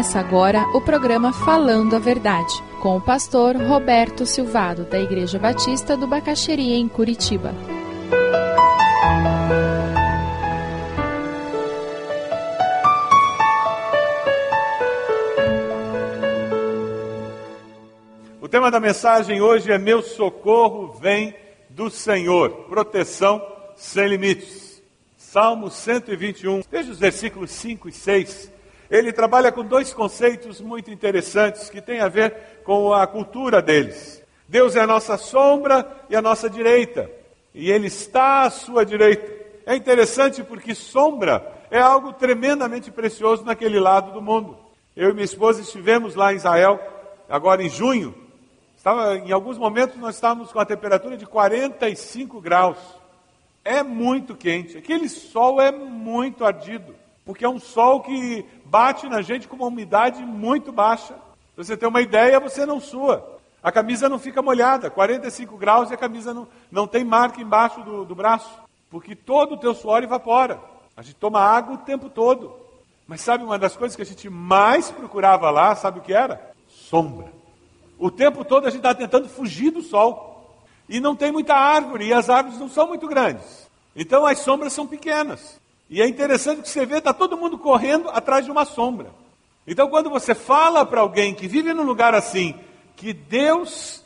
Começa agora o programa Falando a Verdade, com o pastor Roberto Silvado, da Igreja Batista do Bacaxeria, em Curitiba. O tema da mensagem hoje é Meu socorro vem do Senhor, proteção sem limites. Salmo 121, veja os versículos 5 e 6 ele trabalha com dois conceitos muito interessantes que têm a ver com a cultura deles. Deus é a nossa sombra e a nossa direita, e Ele está à sua direita. É interessante porque sombra é algo tremendamente precioso naquele lado do mundo. Eu e minha esposa estivemos lá em Israel, agora em junho. Estava, em alguns momentos nós estávamos com a temperatura de 45 graus. É muito quente. Aquele sol é muito ardido, porque é um sol que bate na gente com uma umidade muito baixa. Você ter uma ideia, você não sua. A camisa não fica molhada, 45 graus e a camisa não, não tem marca embaixo do, do braço, porque todo o teu suor evapora. A gente toma água o tempo todo. Mas sabe uma das coisas que a gente mais procurava lá, sabe o que era? Sombra. O tempo todo a gente está tentando fugir do sol. E não tem muita árvore, e as árvores não são muito grandes. Então as sombras são pequenas. E é interessante que você vê, está todo mundo correndo atrás de uma sombra. Então, quando você fala para alguém que vive num lugar assim, que Deus,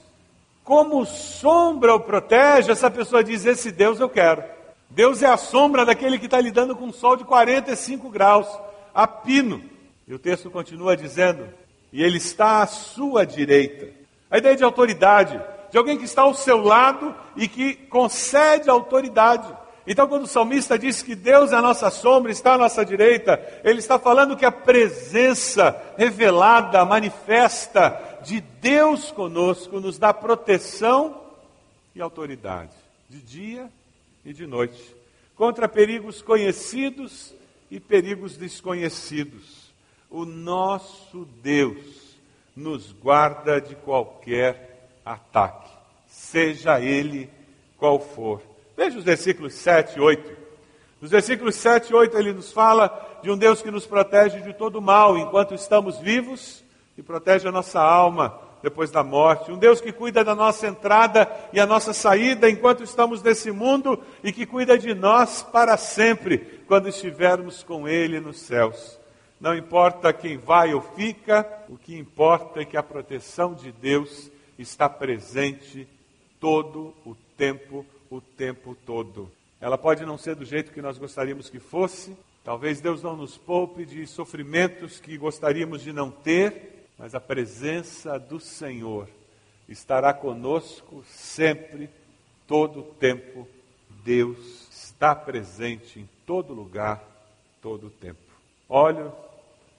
como sombra, o protege, essa pessoa diz: Esse Deus eu quero. Deus é a sombra daquele que está lidando com um sol de 45 graus, a pino. E o texto continua dizendo: E ele está à sua direita. A ideia de autoridade, de alguém que está ao seu lado e que concede autoridade. Então, quando o salmista diz que Deus é a nossa sombra, está à nossa direita, ele está falando que a presença revelada, manifesta de Deus conosco nos dá proteção e autoridade, de dia e de noite, contra perigos conhecidos e perigos desconhecidos. O nosso Deus nos guarda de qualquer ataque, seja ele qual for. Veja os versículos 7 e 8. Nos versículos 7 e 8 ele nos fala de um Deus que nos protege de todo mal enquanto estamos vivos e protege a nossa alma depois da morte. Um Deus que cuida da nossa entrada e a nossa saída enquanto estamos nesse mundo e que cuida de nós para sempre quando estivermos com Ele nos céus. Não importa quem vai ou fica, o que importa é que a proteção de Deus está presente todo o tempo o tempo todo. Ela pode não ser do jeito que nós gostaríamos que fosse, talvez Deus não nos poupe de sofrimentos que gostaríamos de não ter, mas a presença do Senhor estará conosco sempre, todo o tempo. Deus está presente em todo lugar, todo o tempo. Olho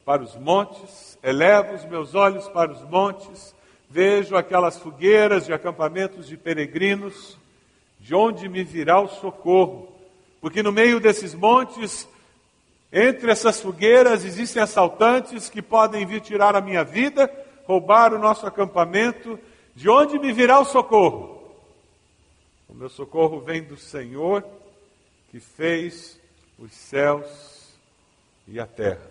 para os montes, elevo os meus olhos para os montes, vejo aquelas fogueiras de acampamentos de peregrinos, de onde me virá o socorro? Porque no meio desses montes, entre essas fogueiras, existem assaltantes que podem vir tirar a minha vida, roubar o nosso acampamento. De onde me virá o socorro? O meu socorro vem do Senhor que fez os céus e a terra.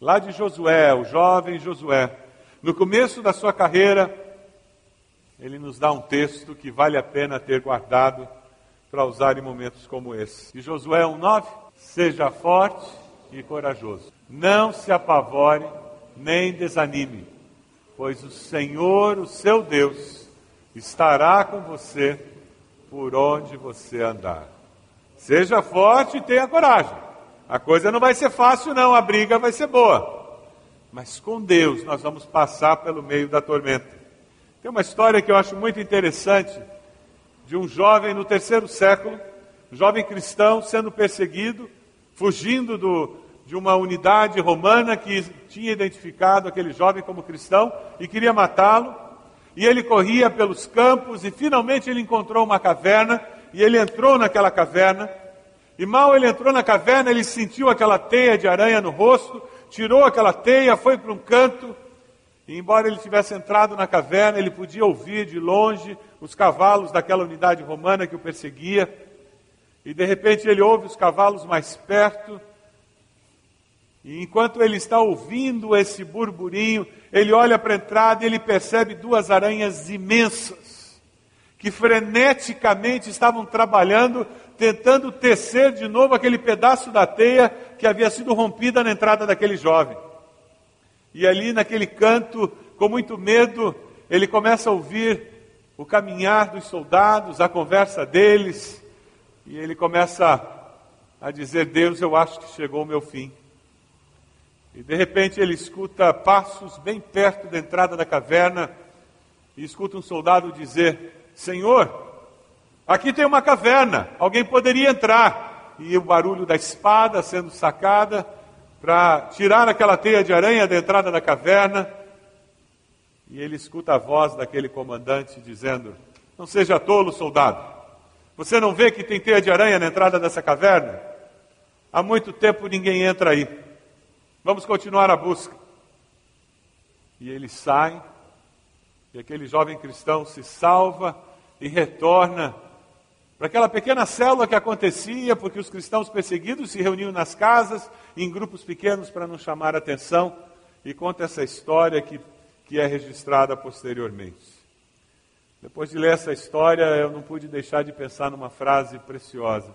Lá de Josué, o jovem Josué, no começo da sua carreira, ele nos dá um texto que vale a pena ter guardado para usar em momentos como esse. E Josué 1,9: Seja forte e corajoso, não se apavore nem desanime, pois o Senhor, o seu Deus, estará com você por onde você andar. Seja forte e tenha coragem. A coisa não vai ser fácil, não, a briga vai ser boa. Mas com Deus nós vamos passar pelo meio da tormenta. Tem uma história que eu acho muito interessante de um jovem no terceiro século, um jovem cristão sendo perseguido, fugindo do, de uma unidade romana que tinha identificado aquele jovem como cristão e queria matá-lo. E ele corria pelos campos e finalmente ele encontrou uma caverna e ele entrou naquela caverna. E mal ele entrou na caverna, ele sentiu aquela teia de aranha no rosto, tirou aquela teia, foi para um canto e embora ele tivesse entrado na caverna, ele podia ouvir de longe os cavalos daquela unidade romana que o perseguia. E de repente ele ouve os cavalos mais perto. E enquanto ele está ouvindo esse burburinho, ele olha para a entrada e ele percebe duas aranhas imensas, que freneticamente estavam trabalhando, tentando tecer de novo aquele pedaço da teia que havia sido rompida na entrada daquele jovem. E ali naquele canto, com muito medo, ele começa a ouvir o caminhar dos soldados, a conversa deles, e ele começa a dizer: Deus, eu acho que chegou o meu fim. E de repente ele escuta passos bem perto da entrada da caverna e escuta um soldado dizer: Senhor, aqui tem uma caverna, alguém poderia entrar. E o barulho da espada sendo sacada para tirar aquela teia de aranha da entrada da caverna. E ele escuta a voz daquele comandante dizendo: Não seja tolo, soldado. Você não vê que tem teia de aranha na entrada dessa caverna? Há muito tempo ninguém entra aí. Vamos continuar a busca. E ele sai, e aquele jovem cristão se salva e retorna para aquela pequena célula que acontecia, porque os cristãos perseguidos se reuniam nas casas, em grupos pequenos para não chamar atenção, e conta essa história que, que é registrada posteriormente. Depois de ler essa história, eu não pude deixar de pensar numa frase preciosa.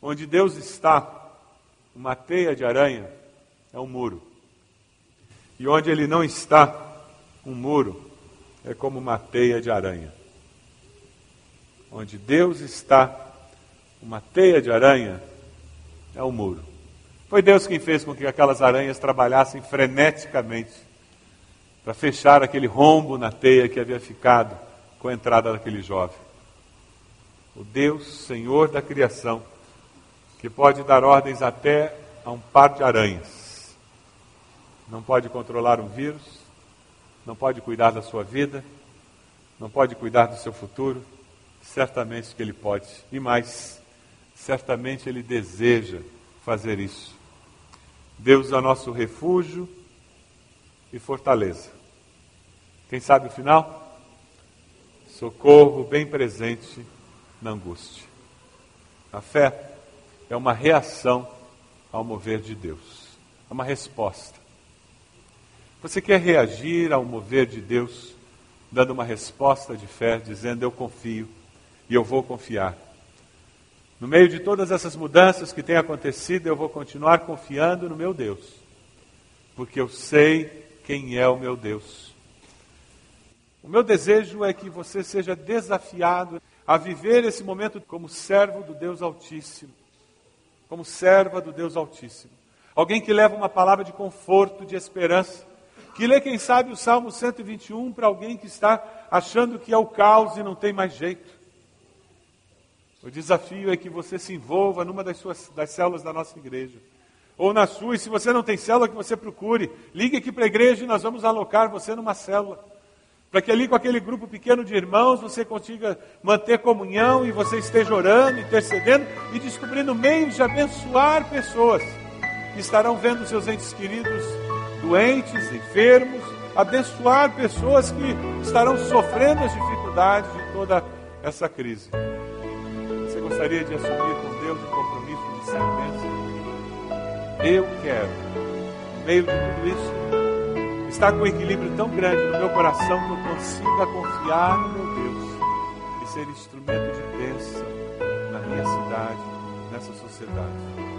Onde Deus está, uma teia de aranha é um muro. E onde ele não está, um muro é como uma teia de aranha. Onde Deus está, uma teia de aranha é um muro. Foi Deus quem fez com que aquelas aranhas trabalhassem freneticamente para fechar aquele rombo na teia que havia ficado com a entrada daquele jovem. O Deus, Senhor da criação, que pode dar ordens até a um par de aranhas não pode controlar um vírus, não pode cuidar da sua vida, não pode cuidar do seu futuro, certamente que ele pode. E mais, certamente ele deseja fazer isso. Deus é nosso refúgio e fortaleza. Quem sabe o final? Socorro bem presente na angústia. A fé é uma reação ao mover de Deus, é uma resposta. Você quer reagir ao mover de Deus, dando uma resposta de fé, dizendo: Eu confio e eu vou confiar. No meio de todas essas mudanças que têm acontecido, eu vou continuar confiando no meu Deus, porque eu sei quem é o meu Deus. O meu desejo é que você seja desafiado a viver esse momento como servo do Deus Altíssimo, como serva do Deus Altíssimo. Alguém que leva uma palavra de conforto, de esperança, que lê, quem sabe, o Salmo 121 para alguém que está achando que é o caos e não tem mais jeito. O desafio é que você se envolva numa das, suas, das células da nossa igreja. Ou na sua, e se você não tem célula, que você procure. Ligue aqui para a igreja e nós vamos alocar você numa célula. Para que ali com aquele grupo pequeno de irmãos você consiga manter comunhão e você esteja orando, intercedendo e descobrindo meios de abençoar pessoas que estarão vendo seus entes queridos doentes, enfermos, abençoar pessoas que estarão sofrendo as dificuldades de toda essa crise. Gostaria de assumir com Deus um compromisso de servência? Eu quero, no meio de tudo isso, estar com um equilíbrio tão grande no meu coração que eu consiga confiar no meu Deus e ser instrumento de bênção na minha cidade, nessa sociedade.